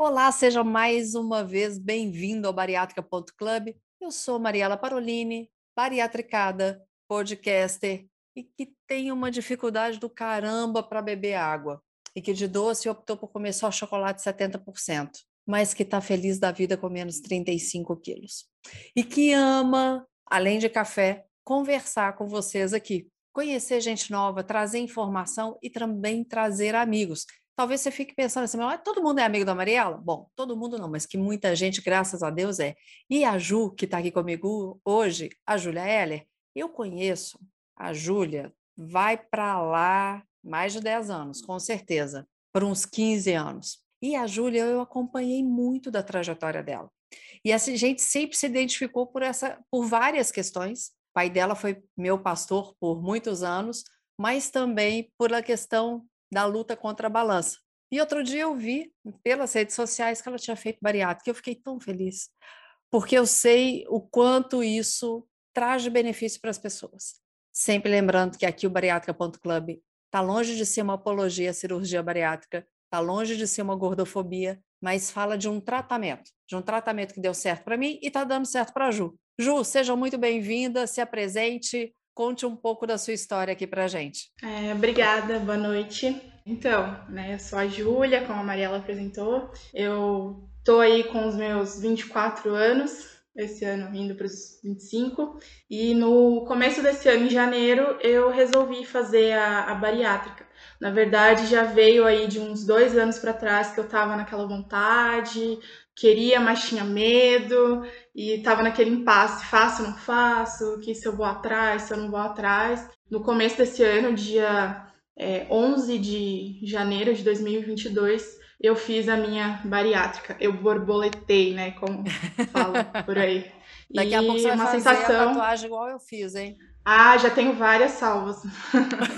Olá, seja mais uma vez bem-vindo ao Bariátrica.club. Eu sou Mariela Parolini, bariatricada, podcaster e que tem uma dificuldade do caramba para beber água e que de doce optou por comer só chocolate 70%, mas que está feliz da vida com menos 35 quilos. E que ama, além de café, conversar com vocês aqui, conhecer gente nova, trazer informação e também trazer amigos talvez você fique pensando assim, mas todo mundo é amigo da Mariela? Bom, todo mundo não, mas que muita gente, graças a Deus, é. E a Ju, que está aqui comigo hoje, a Júlia Heller, eu conheço a Júlia, vai para lá mais de 10 anos, com certeza, por uns 15 anos. E a Júlia, eu acompanhei muito da trajetória dela. E a gente sempre se identificou por essa, por várias questões. O pai dela foi meu pastor por muitos anos, mas também por a questão da luta contra a balança. E outro dia eu vi pelas redes sociais que ela tinha feito bariátrica, eu fiquei tão feliz, porque eu sei o quanto isso traz de benefício para as pessoas. Sempre lembrando que aqui o bariátrica.club está longe de ser uma apologia à cirurgia bariátrica, está longe de ser uma gordofobia, mas fala de um tratamento, de um tratamento que deu certo para mim e está dando certo para a Ju. Ju, seja muito bem-vinda, se apresente, Conte um pouco da sua história aqui pra gente. É, obrigada, boa noite. Então, né, eu sou a Júlia, como a Mariela apresentou. Eu tô aí com os meus 24 anos, esse ano indo para os 25. E no começo desse ano, em janeiro, eu resolvi fazer a, a bariátrica. Na verdade, já veio aí de uns dois anos para trás que eu tava naquela vontade, queria, mas tinha medo e estava naquele impasse, faço ou não faço, que se eu vou atrás, se eu não vou atrás. No começo desse ano, dia é, 11 de janeiro de 2022, eu fiz a minha bariátrica. Eu borboletei, né, como falam por aí. Daqui a pouco você vai uma fazer sensação... a tatuagem igual eu fiz, hein? Ah, já tenho várias salvas.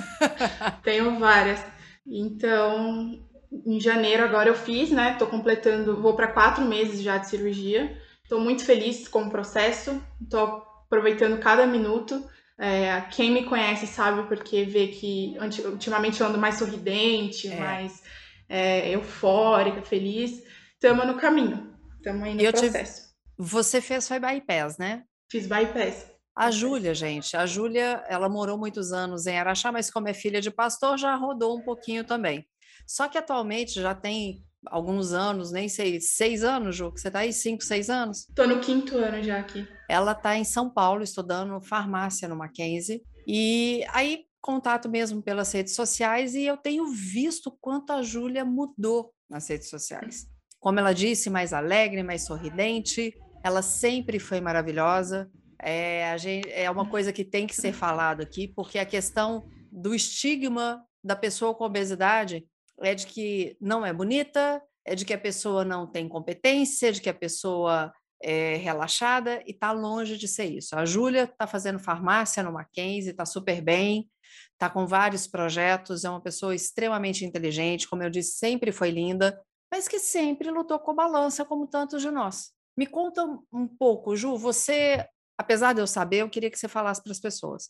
tenho várias. Então, em janeiro agora eu fiz, né? Tô completando, vou para quatro meses já de cirurgia. Tô muito feliz com o processo, tô aproveitando cada minuto. É, quem me conhece sabe porque vê que ultimamente eu ando mais sorridente, é. mais é, eufórica, feliz. Estamos no caminho, estamos aí no eu processo. Te... Você fez foi bypass, né? Fiz bypass. A Júlia, gente, a Júlia, ela morou muitos anos em Araxá, mas como é filha de pastor, já rodou um pouquinho também. Só que atualmente já tem alguns anos, nem sei, seis anos, Ju, que você está aí, cinco, seis anos? Estou no quinto ano já aqui. Ela está em São Paulo, estudando farmácia no Mackenzie, e aí contato mesmo pelas redes sociais, e eu tenho visto quanto a Júlia mudou nas redes sociais. Como ela disse, mais alegre, mais sorridente, ela sempre foi maravilhosa. É, gente, é uma coisa que tem que ser falado aqui, porque a questão do estigma da pessoa com obesidade é de que não é bonita, é de que a pessoa não tem competência, de que a pessoa é relaxada e está longe de ser isso. A Júlia está fazendo farmácia no Mackenzie, está super bem, está com vários projetos, é uma pessoa extremamente inteligente, como eu disse, sempre foi linda, mas que sempre lutou com balança, como tantos de nós. Me conta um pouco, Ju, você, apesar de eu saber, eu queria que você falasse para as pessoas.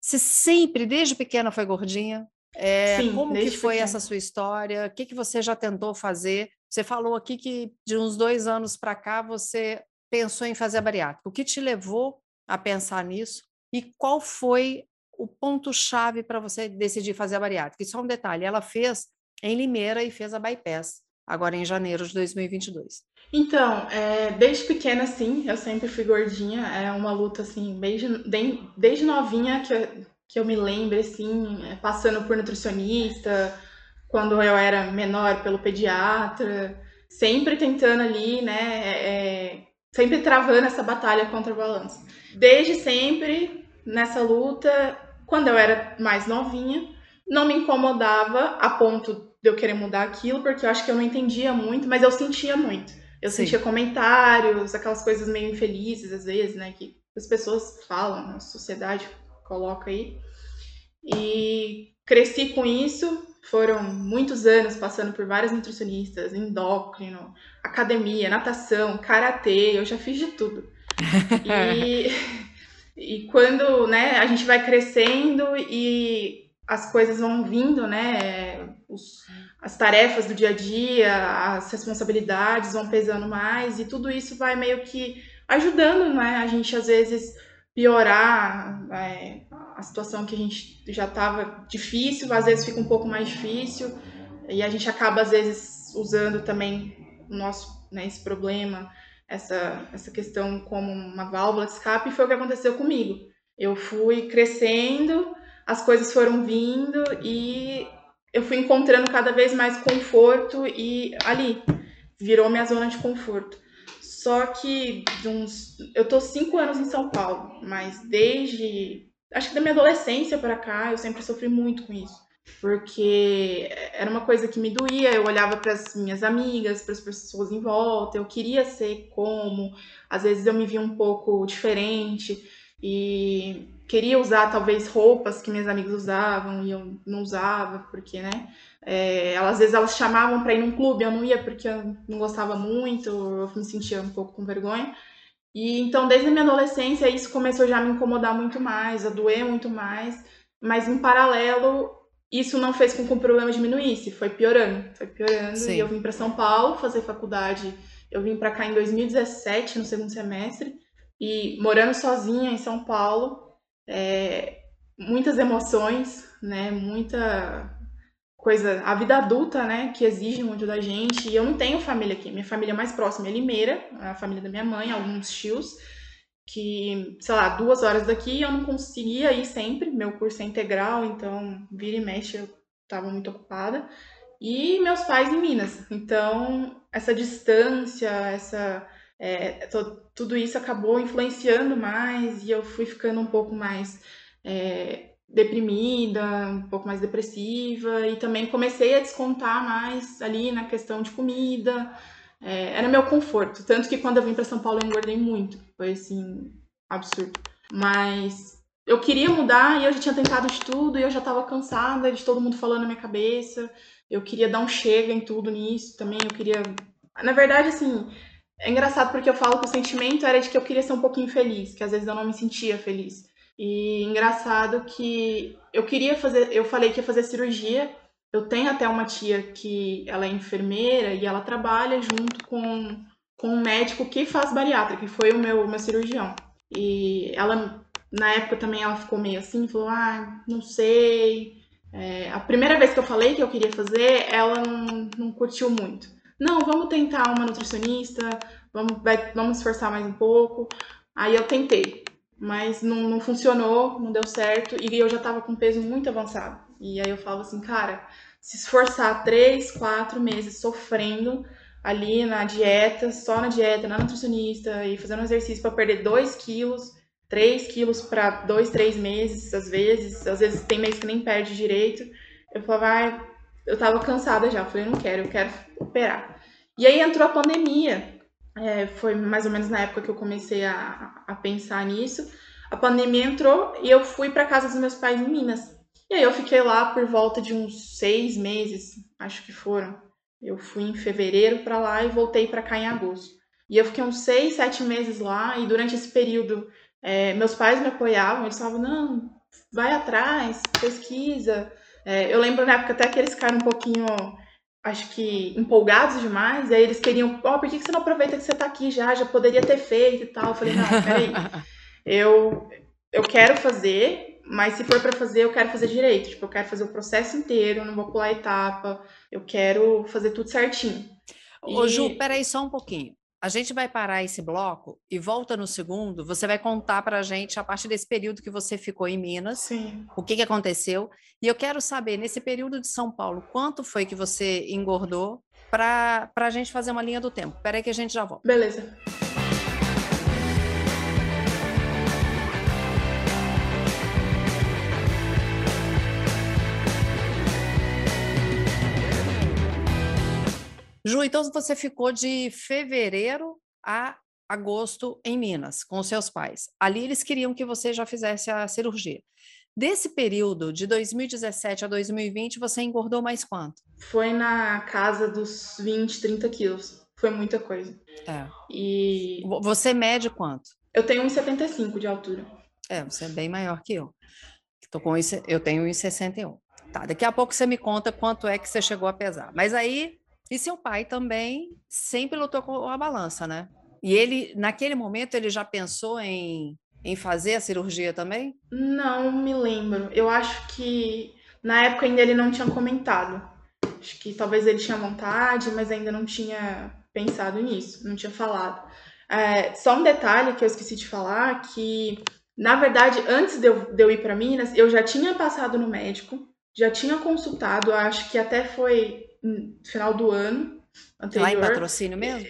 Você sempre, desde pequena, foi gordinha? É, Sim, como que foi essa sua história? O que, que você já tentou fazer? Você falou aqui que de uns dois anos para cá você pensou em fazer a bariátrica. O que te levou a pensar nisso? E qual foi o ponto-chave para você decidir fazer a bariátrica? E só um detalhe, ela fez em Limeira e fez a bypass, agora em janeiro de 2022. Então, é, desde pequena, sim, eu sempre fui gordinha. É uma luta, assim, desde, desde novinha que eu que eu me lembre, assim, é, passando por nutricionista, quando eu era menor, pelo pediatra, sempre tentando ali, né, é, é, sempre travando essa batalha contra o balanço. Desde sempre, nessa luta, quando eu era mais novinha, não me incomodava a ponto de eu querer mudar aquilo, porque eu acho que eu não entendia muito, mas eu sentia muito. Eu Sim. sentia comentários, aquelas coisas meio infelizes às vezes, né? Que as pessoas falam, a sociedade coloca aí. E cresci com isso, foram muitos anos passando por vários nutricionistas, endócrino, academia, natação, karatê, eu já fiz de tudo. e, e quando né, a gente vai crescendo e as coisas vão vindo, né? Os, as tarefas do dia a dia, as responsabilidades vão pesando mais, e tudo isso vai meio que ajudando né, a gente, às vezes, piorar é, a situação que a gente já estava difícil, às vezes fica um pouco mais difícil, e a gente acaba, às vezes, usando também o nosso, né, esse problema, essa, essa questão como uma válvula de escape, e foi o que aconteceu comigo. Eu fui crescendo, as coisas foram vindo e eu fui encontrando cada vez mais conforto e ali virou minha zona de conforto. Só que uns, eu tô cinco anos em São Paulo, mas desde acho que da minha adolescência para cá eu sempre sofri muito com isso, porque era uma coisa que me doía. Eu olhava para as minhas amigas, para as pessoas em volta, eu queria ser como, às vezes eu me via um pouco diferente e queria usar talvez roupas que minhas amigas usavam e eu não usava, porque, né? É, elas, às vezes elas chamavam para ir num clube, eu não ia porque eu não gostava muito, eu me sentia um pouco com vergonha. E então, desde a minha adolescência, isso começou já a me incomodar muito mais, a doer muito mais, mas em paralelo, isso não fez com que o problema diminuísse, foi piorando, foi piorando. Sim. E eu vim para São Paulo fazer faculdade, eu vim para cá em 2017, no segundo semestre, e morando sozinha em São Paulo, é, muitas emoções, né, muita coisa, a vida adulta, né, que exige muito da gente. E eu não tenho família aqui. Minha família mais próxima é Limeira, a família da minha mãe, alguns tios, que, sei lá, duas horas daqui eu não conseguia ir sempre. Meu curso é integral, então vira e mexe eu estava muito ocupada. E meus pais em Minas. Então, essa distância, essa. É, tudo isso acabou influenciando mais e eu fui ficando um pouco mais. É, deprimida, um pouco mais depressiva, e também comecei a descontar mais ali na questão de comida. É, era meu conforto. Tanto que quando eu vim para São Paulo eu engordei muito. Foi assim, absurdo. Mas eu queria mudar e eu já tinha tentado de tudo e eu já estava cansada de todo mundo falando na minha cabeça. Eu queria dar um chega em tudo nisso também. Eu queria. Na verdade, assim, é engraçado porque eu falo que o sentimento era de que eu queria ser um pouquinho feliz, que às vezes eu não me sentia feliz. E engraçado que eu queria fazer, eu falei que ia fazer cirurgia. Eu tenho até uma tia que ela é enfermeira e ela trabalha junto com, com um médico que faz bariátrica, que foi o meu, meu cirurgião. E ela, na época também, ela ficou meio assim, falou: ah, não sei. É, a primeira vez que eu falei que eu queria fazer, ela não, não curtiu muito. Não, vamos tentar uma nutricionista, vamos, vai, vamos esforçar mais um pouco. Aí eu tentei mas não, não funcionou, não deu certo, e eu já tava com peso muito avançado. E aí eu falava assim, cara, se esforçar três, quatro meses sofrendo ali na dieta, só na dieta, na nutricionista, e fazendo exercício para perder 2 quilos, 3 quilos para dois, três meses, às vezes, às vezes tem meses que nem perde direito. Eu falava, ah, eu tava cansada já, eu falei, não quero, eu quero operar. E aí entrou a pandemia, é, foi mais ou menos na época que eu comecei a, a pensar nisso. A pandemia entrou e eu fui para casa dos meus pais em Minas. E aí eu fiquei lá por volta de uns seis meses, acho que foram. Eu fui em fevereiro para lá e voltei para cá em agosto. E eu fiquei uns seis, sete meses lá e durante esse período é, meus pais me apoiavam. Eles falavam, não, vai atrás, pesquisa. É, eu lembro na época até que eles ficaram um pouquinho acho que empolgados demais, e aí eles queriam, ó, oh, por que você não aproveita que você tá aqui já, já poderia ter feito e tal. Eu falei, não, peraí, eu, eu quero fazer, mas se for para fazer, eu quero fazer direito, tipo, eu quero fazer o processo inteiro, eu não vou pular etapa, eu quero fazer tudo certinho. Ô, e... Ju, peraí só um pouquinho. A gente vai parar esse bloco e volta no segundo. Você vai contar para a gente, a partir desse período que você ficou em Minas, Sim. o que, que aconteceu. E eu quero saber, nesse período de São Paulo, quanto foi que você engordou para a gente fazer uma linha do tempo. Espera aí que a gente já volta. Beleza. Ju, então você ficou de fevereiro a agosto em Minas com seus pais. Ali eles queriam que você já fizesse a cirurgia. Desse período, de 2017 a 2020, você engordou mais quanto? Foi na casa dos 20, 30 quilos. Foi muita coisa. É. E. Você mede quanto? Eu tenho 1,75 de altura. É, você é bem maior que eu. Tô com isso, eu tenho 1,61. Tá, daqui a pouco você me conta quanto é que você chegou a pesar. Mas aí, e seu pai também sempre lutou com a balança, né? E ele, naquele momento, ele já pensou em, em fazer a cirurgia também? Não me lembro. Eu acho que na época ainda ele não tinha comentado. Acho que talvez ele tinha vontade, mas ainda não tinha pensado nisso, não tinha falado. É, só um detalhe que eu esqueci de falar, que na verdade, antes de eu, de eu ir para Minas, eu já tinha passado no médico, já tinha consultado, acho que até foi final do ano anterior. Lá em patrocínio mesmo?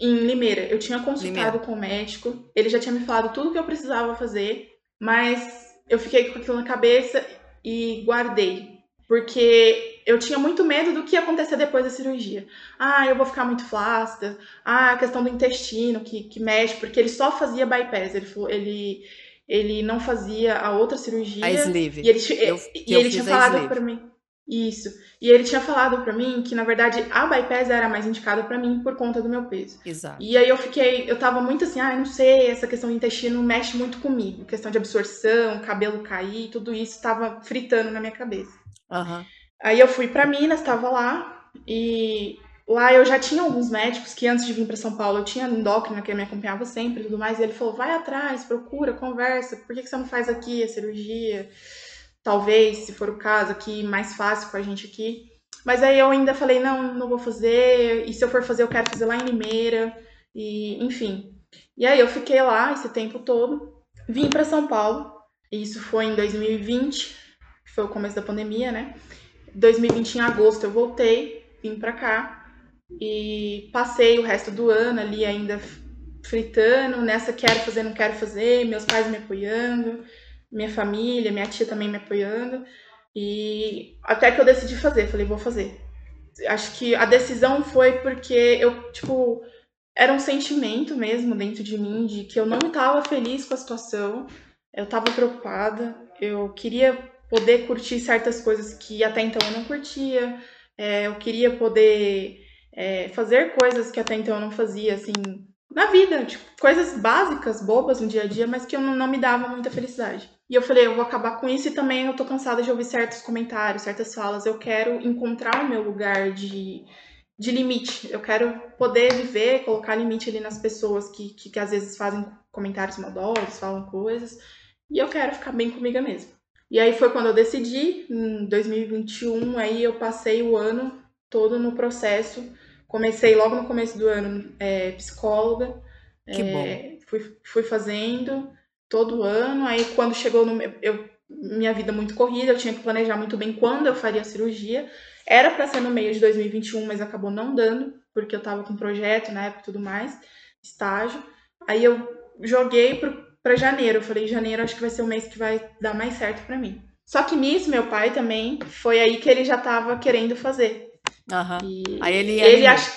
Em Limeira. Eu tinha consultado Limeira. com o médico, ele já tinha me falado tudo que eu precisava fazer, mas eu fiquei com aquilo na cabeça e guardei. Porque eu tinha muito medo do que ia acontecer depois da cirurgia. Ah, eu vou ficar muito flácida. Ah, a questão do intestino que, que mexe, porque ele só fazia bypass. Ele, ele, ele não fazia a outra cirurgia. A sleeve. E ele, eu, e ele tinha falado para mim. Isso. E ele tinha falado para mim que, na verdade, a bypass era mais indicada para mim por conta do meu peso. Exato. E aí eu fiquei, eu tava muito assim, ah, não sei, essa questão do intestino mexe muito comigo. Questão de absorção, cabelo cair, tudo isso tava fritando na minha cabeça. Uhum. Aí eu fui para Minas, tava lá, e lá eu já tinha alguns médicos que antes de vir para São Paulo eu tinha endócrina que me acompanhava sempre e tudo mais. E ele falou: vai atrás, procura, conversa, por que, que você não faz aqui a cirurgia? Talvez, se for o caso, aqui mais fácil com a gente aqui. Mas aí eu ainda falei, não, não vou fazer, e se eu for fazer, eu quero fazer lá em Limeira, e enfim. E aí eu fiquei lá esse tempo todo, vim para São Paulo, e isso foi em 2020, que foi o começo da pandemia, né? 2020 em agosto eu voltei, vim para cá e passei o resto do ano ali ainda fritando, nessa quero fazer, não quero fazer, meus pais me apoiando, minha família, minha tia também me apoiando. E até que eu decidi fazer, falei, vou fazer. Acho que a decisão foi porque eu, tipo, era um sentimento mesmo dentro de mim de que eu não estava feliz com a situação, eu estava preocupada, eu queria poder curtir certas coisas que até então eu não curtia, é, eu queria poder é, fazer coisas que até então eu não fazia, assim, na vida, tipo, coisas básicas, bobas no dia a dia, mas que eu não, não me dava muita felicidade. E eu falei, eu vou acabar com isso e também eu tô cansada de ouvir certos comentários, certas falas. Eu quero encontrar o meu lugar de, de limite. Eu quero poder viver, colocar limite ali nas pessoas que, que, que às vezes fazem comentários maldosos, falam coisas. E eu quero ficar bem comigo mesma. E aí foi quando eu decidi, em 2021, aí eu passei o ano todo no processo. Comecei logo no começo do ano é, psicóloga. Que é, bom. Fui, fui fazendo todo ano. Aí quando chegou no eu minha vida muito corrida, eu tinha que planejar muito bem quando eu faria a cirurgia. Era para ser no meio de 2021, mas acabou não dando, porque eu tava com projeto na época e tudo mais, estágio. Aí eu joguei para janeiro. Eu falei, janeiro acho que vai ser o mês que vai dar mais certo para mim. Só que nisso, meu pai também, foi aí que ele já tava querendo fazer. Uhum. E aí ele, ele acha,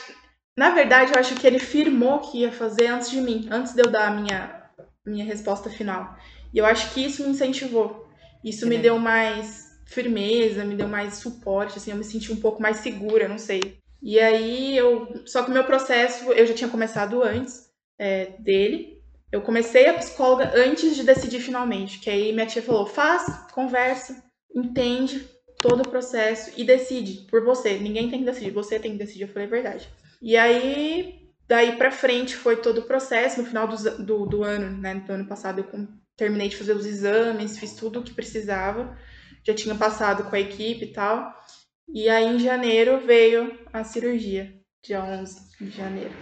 Na verdade, eu acho que ele firmou que ia fazer antes de mim, antes de eu dar a minha minha resposta final. E eu acho que isso me incentivou. Isso me deu mais firmeza, me deu mais suporte, assim, eu me senti um pouco mais segura, não sei. E aí eu. Só que o meu processo eu já tinha começado antes é, dele. Eu comecei a psicóloga antes de decidir finalmente. Que aí minha tia falou: faz, conversa, entende todo o processo e decide por você. Ninguém tem que decidir, você tem que decidir. Eu falei a verdade. E aí Daí para frente foi todo o processo. No final do, do, do ano, né, do ano passado, eu terminei de fazer os exames, fiz tudo o que precisava. Já tinha passado com a equipe e tal. E aí em janeiro veio a cirurgia, dia 11 de janeiro.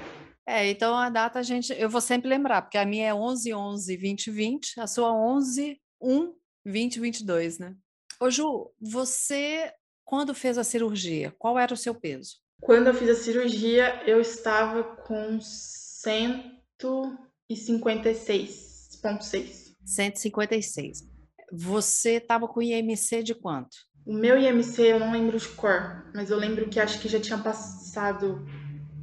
É, então a data a gente, eu vou sempre lembrar, porque a minha é 11 11 20 20, a sua 11 1 20 22, né? Ô Ju, você quando fez a cirurgia, qual era o seu peso? Quando eu fiz a cirurgia, eu estava com 156,6. 156. Você estava com IMC de quanto? O meu IMC eu não lembro de cor, mas eu lembro que acho que já tinha passado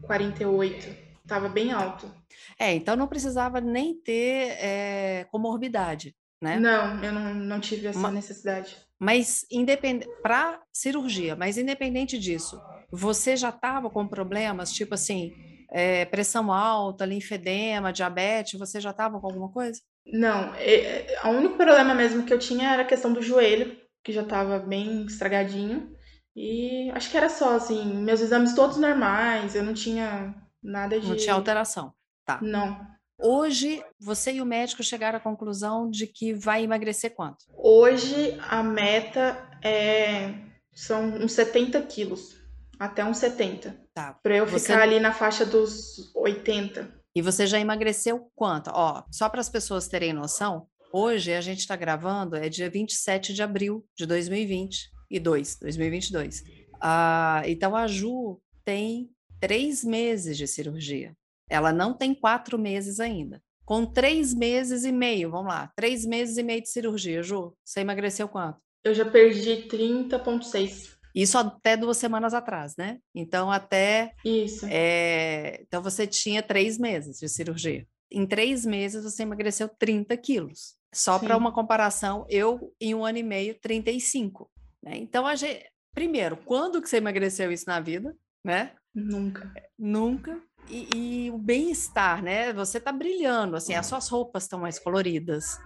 48. Tava bem alto. É, então não precisava nem ter é, comorbidade, né? Não, eu não, não tive essa Ma necessidade. Mas independente para cirurgia, mas independente disso, você já estava com problemas, tipo assim, é, pressão alta, linfedema, diabetes, você já estava com alguma coisa? Não, é, o único problema mesmo que eu tinha era a questão do joelho, que já estava bem estragadinho. E acho que era só, assim, meus exames todos normais, eu não tinha nada de. Não tinha alteração. Tá. Não. Hoje, você e o médico chegaram à conclusão de que vai emagrecer quanto? Hoje, a meta é são uns 70 quilos, até uns 70. Tá. Pra eu você... ficar ali na faixa dos 80. E você já emagreceu quanto? Ó, só para as pessoas terem noção, hoje a gente está gravando, é dia 27 de abril de 2022, 2022. Ah, então a Ju tem três meses de cirurgia. Ela não tem quatro meses ainda. Com três meses e meio, vamos lá, três meses e meio de cirurgia, Ju, você emagreceu quanto? Eu já perdi 30,6. Isso até duas semanas atrás, né? Então, até. Isso. É... Então, você tinha três meses de cirurgia. Em três meses, você emagreceu 30 quilos. Só para uma comparação, eu, em um ano e meio, 35. Né? Então, a gente... primeiro, quando que você emagreceu isso na vida? Né? Nunca. Nunca. E, e o bem-estar, né? Você está brilhando, assim, as suas roupas estão mais coloridas,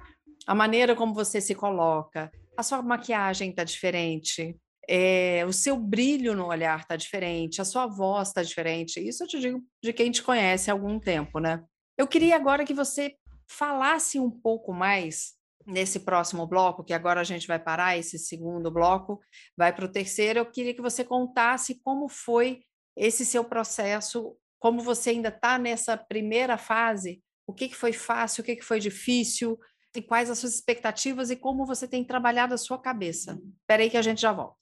a maneira como você se coloca, a sua maquiagem está diferente, é, o seu brilho no olhar está diferente, a sua voz está diferente. Isso eu te digo de quem te conhece há algum tempo, né? Eu queria agora que você falasse um pouco mais nesse próximo bloco, que agora a gente vai parar esse segundo bloco, vai para o terceiro. Eu queria que você contasse como foi esse seu processo, como você ainda está nessa primeira fase, o que, que foi fácil, o que, que foi difícil, e quais as suas expectativas e como você tem trabalhado a sua cabeça. Espera aí que a gente já volta.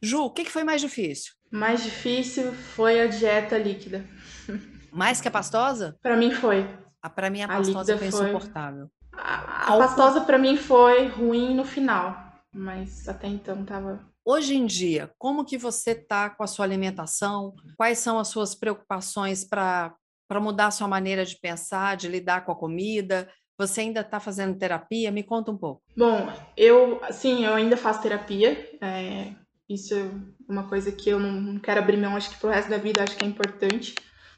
Ju, o que, que foi mais difícil? Mais difícil foi a dieta líquida. Mais que a pastosa? Para mim foi. Para mim a pastosa a foi insuportável. A, a pastosa para mim foi ruim no final, mas até então tava Hoje em dia, como que você tá com a sua alimentação? Quais são as suas preocupações para para mudar a sua maneira de pensar, de lidar com a comida? Você ainda está fazendo terapia? Me conta um pouco. Bom, eu, sim, eu ainda faço terapia. É, isso é uma coisa que eu não quero abrir mão, acho que pro resto da vida, acho que é importante.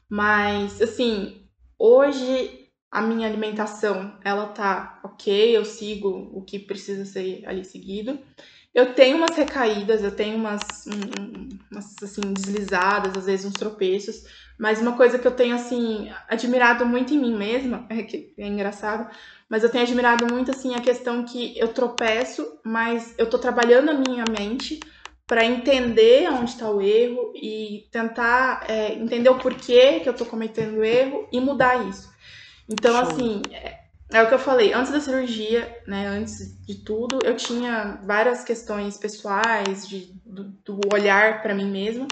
Mas, assim, hoje a minha alimentação, ela tá ok, eu sigo o que precisa ser ali seguido. Eu tenho umas recaídas, eu tenho umas, um, umas assim, deslizadas, às vezes uns tropeços, mas uma coisa que eu tenho, assim, admirado muito em mim mesma, é que é engraçado, mas eu tenho admirado muito, assim, a questão que eu tropeço, mas eu tô trabalhando a minha mente para entender onde está o erro e tentar é, entender o porquê que eu estou cometendo o erro e mudar isso. Então, Show. assim, é, é, o que eu falei, antes da cirurgia, né, antes de tudo, eu tinha várias questões pessoais, de, do, do olhar para mim mesma.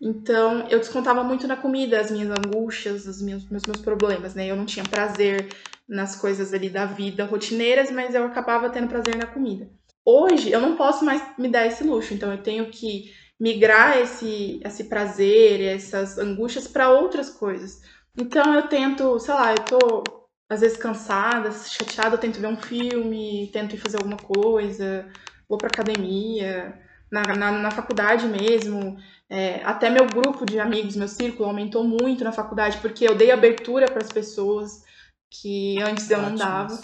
Então, eu descontava muito na comida as minhas angústias, os meus, meus, meus problemas, né? Eu não tinha prazer nas coisas ali da vida rotineiras, mas eu acabava tendo prazer na comida. Hoje eu não posso mais me dar esse luxo, então eu tenho que migrar esse, esse prazer, essas angústias para outras coisas. Então eu tento, sei lá, eu tô às vezes cansada, chateada, eu tento ver um filme, tento ir fazer alguma coisa, vou para academia, na, na, na, faculdade mesmo. É, até meu grupo de amigos, meu círculo aumentou muito na faculdade porque eu dei abertura para as pessoas que antes eu não dava.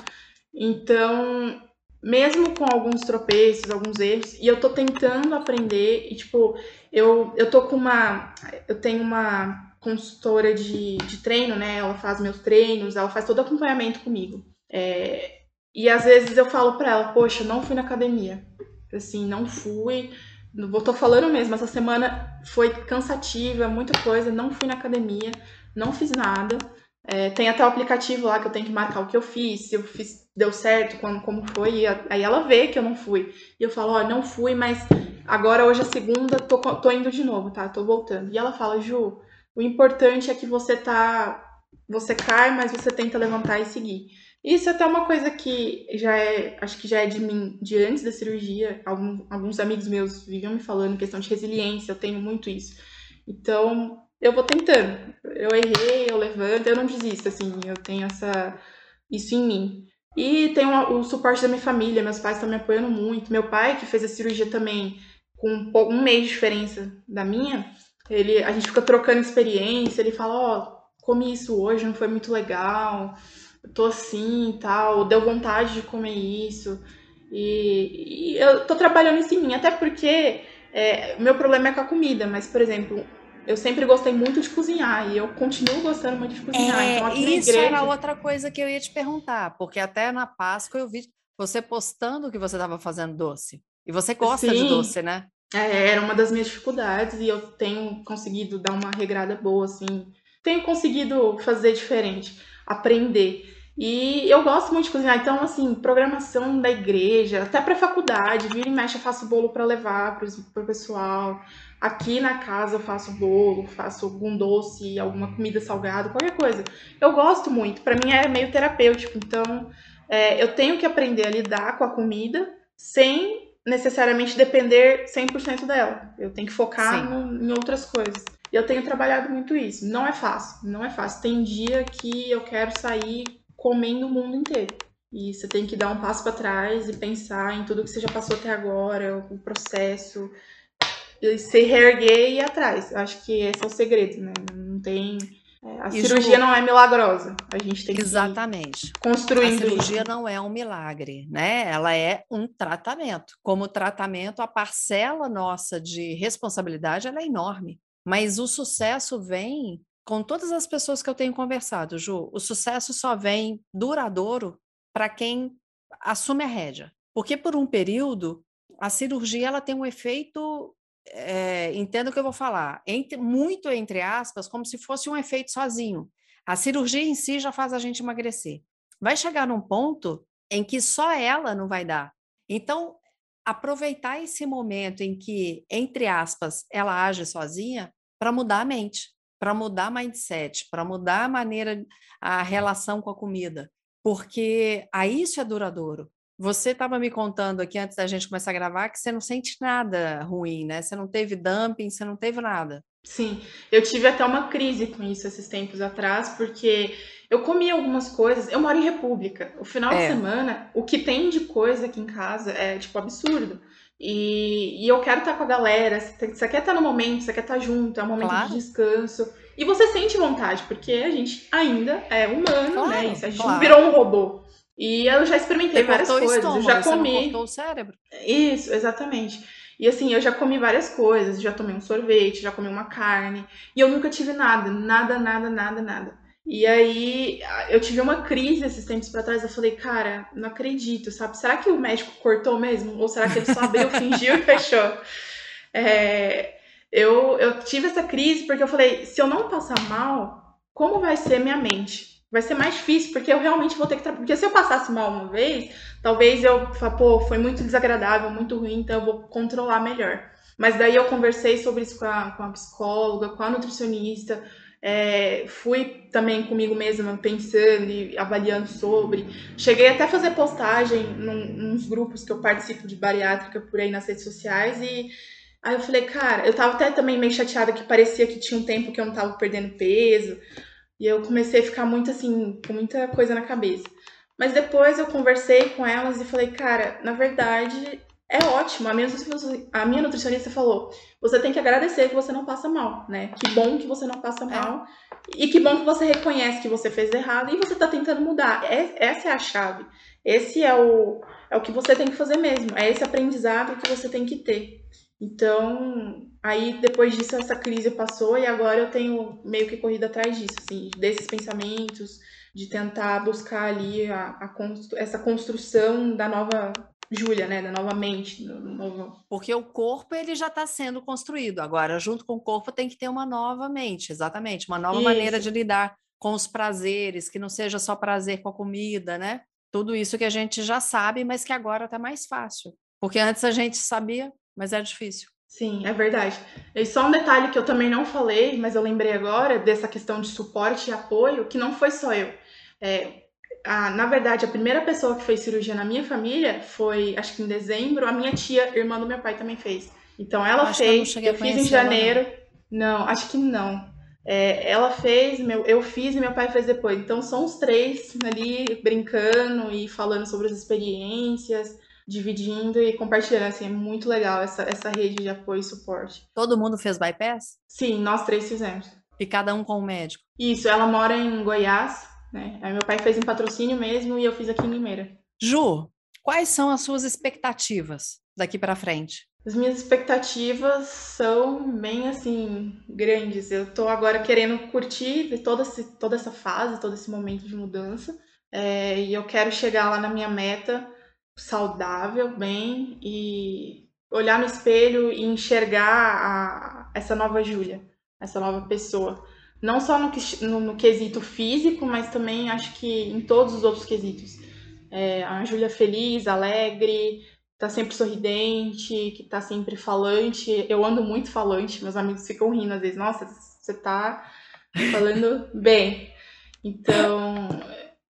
Então mesmo com alguns tropeços, alguns erros, e eu tô tentando aprender, e tipo, eu, eu tô com uma. Eu tenho uma consultora de, de treino, né? Ela faz meus treinos, ela faz todo acompanhamento comigo. É, e às vezes eu falo pra ela, poxa, não fui na academia. Assim, não fui. Vou tô falando mesmo, essa semana foi cansativa, muita coisa, não fui na academia, não fiz nada. É, tem até o aplicativo lá que eu tenho que marcar o que eu fiz, se eu fiz, deu certo, como, como foi, e aí ela vê que eu não fui. E eu falo, ó, não fui, mas Agora, hoje é segunda, tô, tô indo de novo, tá? Tô voltando. E ela fala, Ju, o importante é que você tá. Você cai, mas você tenta levantar e seguir. Isso é até uma coisa que já é, acho que já é de mim, de antes da cirurgia. Algum, alguns amigos meus viviam me falando questão de resiliência, eu tenho muito isso. Então, eu vou tentando. Eu errei, eu levanto, eu não desisto, assim, eu tenho essa isso em mim. E tem o suporte da minha família, meus pais estão me apoiando muito. Meu pai, que fez a cirurgia também com um mês de diferença da minha, ele, a gente fica trocando experiência, ele fala, ó, oh, comi isso hoje, não foi muito legal, tô assim e tal, deu vontade de comer isso. E, e eu tô trabalhando isso em mim, até porque é, meu problema é com a comida, mas, por exemplo, eu sempre gostei muito de cozinhar e eu continuo gostando muito de cozinhar. É, então, isso igreja... era outra coisa que eu ia te perguntar, porque até na Páscoa eu vi você postando que você estava fazendo doce. E você gosta Sim. de doce, né? É, era uma das minhas dificuldades e eu tenho conseguido dar uma regrada boa, assim. Tenho conseguido fazer diferente, aprender. E eu gosto muito de cozinhar, então, assim, programação da igreja, até para faculdade, vira e mexe, eu faço bolo para levar para o pessoal. Aqui na casa eu faço bolo, faço algum doce, alguma comida salgada, qualquer coisa. Eu gosto muito, para mim é meio terapêutico, então é, eu tenho que aprender a lidar com a comida sem necessariamente depender 100% dela. Eu tenho que focar no, em outras coisas. E eu tenho trabalhado muito isso. Não é fácil, não é fácil. Tem dia que eu quero sair comendo o mundo inteiro. E você tem que dar um passo para trás e pensar em tudo que você já passou até agora, o processo, e se reerguer e ir atrás. Acho que esse é o segredo, né? Não tem. É, a cirurgia não é milagrosa. A gente tem Exatamente. que construindo. A cirurgia isso. não é um milagre, né? Ela é um tratamento. Como tratamento, a parcela nossa de responsabilidade é enorme. Mas o sucesso vem com todas as pessoas que eu tenho conversado, Ju. O sucesso só vem duradouro para quem assume a rédea. Porque por um período a cirurgia ela tem um efeito é, entendo o que eu vou falar, entre, muito entre aspas, como se fosse um efeito sozinho. A cirurgia em si já faz a gente emagrecer. Vai chegar num ponto em que só ela não vai dar. Então, aproveitar esse momento em que, entre aspas, ela age sozinha para mudar a mente, para mudar mindset, para mudar a maneira, a relação com a comida. Porque aí isso é duradouro. Você estava me contando aqui antes da gente começar a gravar que você não sente nada ruim, né? Você não teve dumping, você não teve nada. Sim, eu tive até uma crise com isso esses tempos atrás, porque eu comi algumas coisas. Eu moro em República. O final é. de semana, o que tem de coisa aqui em casa é, tipo, absurdo. E, e eu quero estar com a galera. Você quer estar no momento, você quer estar junto, é um momento claro. de descanso. E você sente vontade, porque a gente ainda é humano, claro, né? Isso, a gente claro. não virou um robô. E eu já experimentei várias coisas. Estômago, eu já comi. Você o cérebro. Isso, exatamente. E assim, eu já comi várias coisas, já tomei um sorvete, já comi uma carne, e eu nunca tive nada, nada, nada, nada, nada. E aí eu tive uma crise esses tempos para trás, eu falei, cara, não acredito, sabe? Será que o médico cortou mesmo? Ou será que ele só abriu, fingiu e fechou? É, eu, eu tive essa crise porque eu falei, se eu não passar mal, como vai ser minha mente? vai ser mais difícil, porque eu realmente vou ter que trabalhar. Porque se eu passasse mal uma vez, talvez eu fale, pô, foi muito desagradável, muito ruim, então eu vou controlar melhor. Mas daí eu conversei sobre isso com a, com a psicóloga, com a nutricionista, é, fui também comigo mesma pensando e avaliando sobre. Cheguei até a fazer postagem num, nos grupos que eu participo de bariátrica por aí nas redes sociais e aí eu falei, cara, eu tava até também meio chateada que parecia que tinha um tempo que eu não tava perdendo peso. E eu comecei a ficar muito assim, com muita coisa na cabeça. Mas depois eu conversei com elas e falei, cara, na verdade é ótimo. A minha, a minha nutricionista falou: você tem que agradecer que você não passa mal, né? Que bom que você não passa é. mal. É. E que bom que você reconhece que você fez errado e você tá tentando mudar. É, essa é a chave. Esse é o, é o que você tem que fazer mesmo. É esse aprendizado que você tem que ter. Então, aí depois disso essa crise passou e agora eu tenho meio que corrido atrás disso, assim, desses pensamentos, de tentar buscar ali a, a constru essa construção da nova Júlia, né, da nova mente, do novo... Porque o corpo ele já está sendo construído. Agora, junto com o corpo tem que ter uma nova mente, exatamente, uma nova isso. maneira de lidar com os prazeres, que não seja só prazer com a comida, né? Tudo isso que a gente já sabe, mas que agora está mais fácil. Porque antes a gente sabia mas é difícil. Sim, é verdade. E só um detalhe que eu também não falei, mas eu lembrei agora dessa questão de suporte e apoio, que não foi só eu. É, a, na verdade, a primeira pessoa que fez cirurgia na minha família foi, acho que em dezembro, a minha tia, irmã do meu pai, também fez. Então ela acho fez, eu, eu fiz em janeiro. Não. não, acho que não. É, ela fez, meu, eu fiz e meu pai fez depois. Então são os três ali brincando e falando sobre as experiências, dividindo e compartilhando. Assim, é muito legal essa, essa rede de apoio e suporte. Todo mundo fez bypass? Sim, nós três fizemos. E cada um com um médico? Isso, ela mora em Goiás, né? Aí meu pai fez em patrocínio mesmo e eu fiz aqui em Limeira. Ju, quais são as suas expectativas daqui para frente? As minhas expectativas são bem assim grandes. Eu tô agora querendo curtir toda, esse, toda essa fase, todo esse momento de mudança. É, e eu quero chegar lá na minha meta saudável, bem, e olhar no espelho e enxergar a, essa nova Júlia, essa nova pessoa não só no, no, no, quesito físico, mas também acho que em todos os outros quesitos. É, a Júlia feliz, alegre, tá sempre sorridente, que tá sempre falante. Eu ando muito falante, meus amigos ficam rindo às vezes. Nossa, você tá falando bem. Então,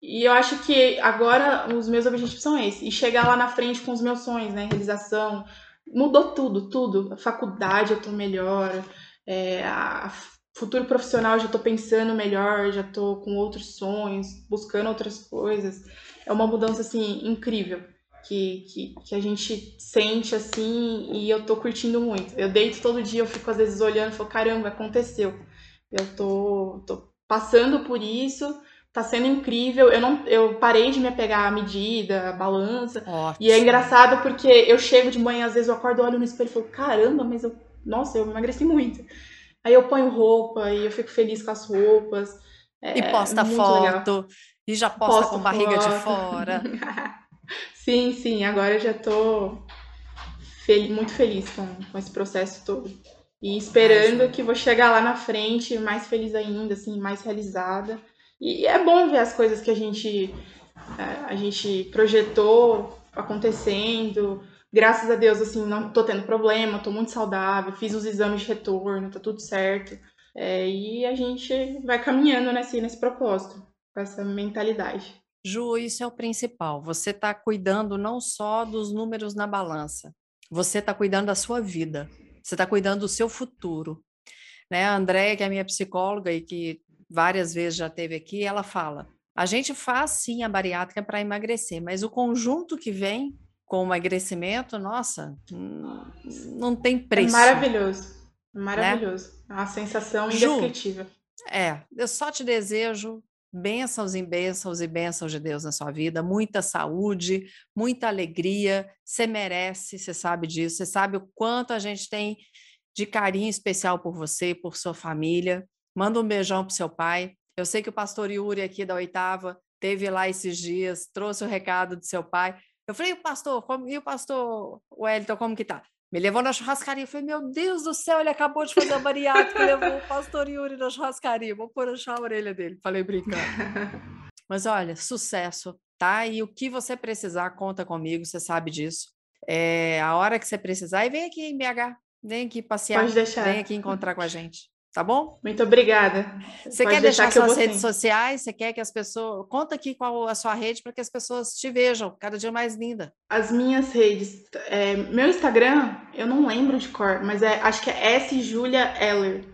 e eu acho que agora os meus objetivos são esses. E chegar lá na frente com os meus sonhos, né? Realização. Mudou tudo, tudo. A faculdade eu tô melhor. É, a futuro profissional já estou pensando melhor, já estou com outros sonhos, buscando outras coisas. É uma mudança assim incrível que, que, que a gente sente assim e eu tô curtindo muito. Eu deito todo dia, eu fico às vezes olhando e falo, caramba, aconteceu. Eu tô, tô passando por isso, tá sendo incrível. Eu não eu parei de me apegar à medida, à balança. Ótimo. E é engraçado porque eu chego de manhã, às vezes eu acordo, olho no espelho e falo, caramba, mas eu, nossa, eu emagreci muito. Aí eu ponho roupa e eu fico feliz com as roupas. É, e posta foto. Legal. E já posta Posto com barriga foto. de fora. sim, sim. Agora eu já tô fel muito feliz com, com esse processo todo. E esperando que vou chegar lá na frente mais feliz ainda, assim, mais realizada. E é bom ver as coisas que a gente, é, a gente projetou acontecendo, graças a Deus, assim, não tô tendo problema, tô muito saudável, fiz os exames de retorno, tá tudo certo. É, e a gente vai caminhando nesse, nesse propósito, com essa mentalidade. Ju, isso é o principal. Você está cuidando não só dos números na balança, você está cuidando da sua vida, você está cuidando do seu futuro. Né? A Andréia, que é minha psicóloga e que várias vezes já teve aqui, ela fala: a gente faz sim a bariátrica para emagrecer, mas o conjunto que vem com o emagrecimento, nossa, não tem é preço. É maravilhoso. Maravilhoso. Né? É uma sensação indescritível. Ju, é, eu só te desejo bênçãos em bênçãos e bênçãos de Deus na sua vida, muita saúde, muita alegria. Você merece, você sabe disso, você sabe o quanto a gente tem de carinho especial por você, por sua família. Manda um beijão pro seu pai. Eu sei que o pastor Yuri aqui da oitava teve lá esses dias, trouxe o recado do seu pai. Eu falei, o pastor, como, e o pastor Wellington, como que tá? Me levou na churrascaria. Eu falei, meu Deus do céu, ele acabou de fazer a bariátrica, levou o pastor Yuri na churrascaria. Vou pôr a orelha dele. Falei brincando. Mas olha, sucesso, tá? E o que você precisar, conta comigo, você sabe disso. É a hora que você precisar, e vem aqui em BH, vem aqui passear, Pode deixar. vem aqui encontrar com a gente tá bom? Muito obrigada. Você Pode quer deixar, deixar suas redes sim. sociais? Você quer que as pessoas. Conta aqui qual a sua rede para que as pessoas te vejam cada dia mais linda. As minhas redes. É, meu Instagram, eu não lembro de cor, mas é, acho que é S Julia Eller.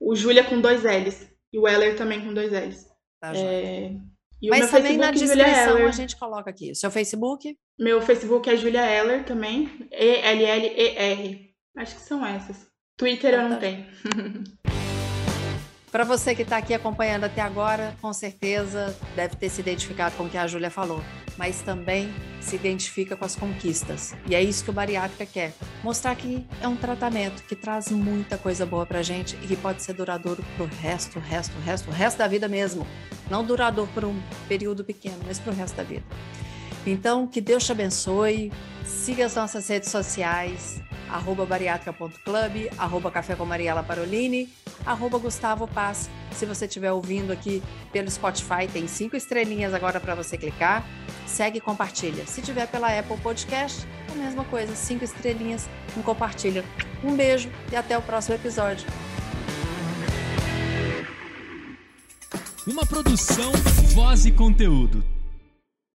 O Julia com dois L's. E o Eller também com dois L's. Tá, é, mas também Facebook, na descrição a gente coloca aqui. Seu Facebook? Meu Facebook é Julia Eller também. E-L-L-E-R. Acho que são essas. Twitter eu não tá. tenho. Para você que está aqui acompanhando até agora, com certeza deve ter se identificado com o que a Júlia falou, mas também se identifica com as conquistas. E é isso que o Bariátrica quer: mostrar que é um tratamento que traz muita coisa boa para gente e que pode ser duradouro para o resto, resto, resto, resto da vida mesmo. Não duradouro por um período pequeno, mas para o resto da vida. Então, que Deus te abençoe. Siga as nossas redes sociais, arroba bariátrica.club, arroba café com Mariela Parolini, arroba Gustavo Paz. Se você estiver ouvindo aqui pelo Spotify, tem cinco estrelinhas agora para você clicar. Segue e compartilha. Se tiver pela Apple Podcast, a mesma coisa, cinco estrelinhas, um compartilha. Um beijo e até o próximo episódio. Uma produção, voz e conteúdo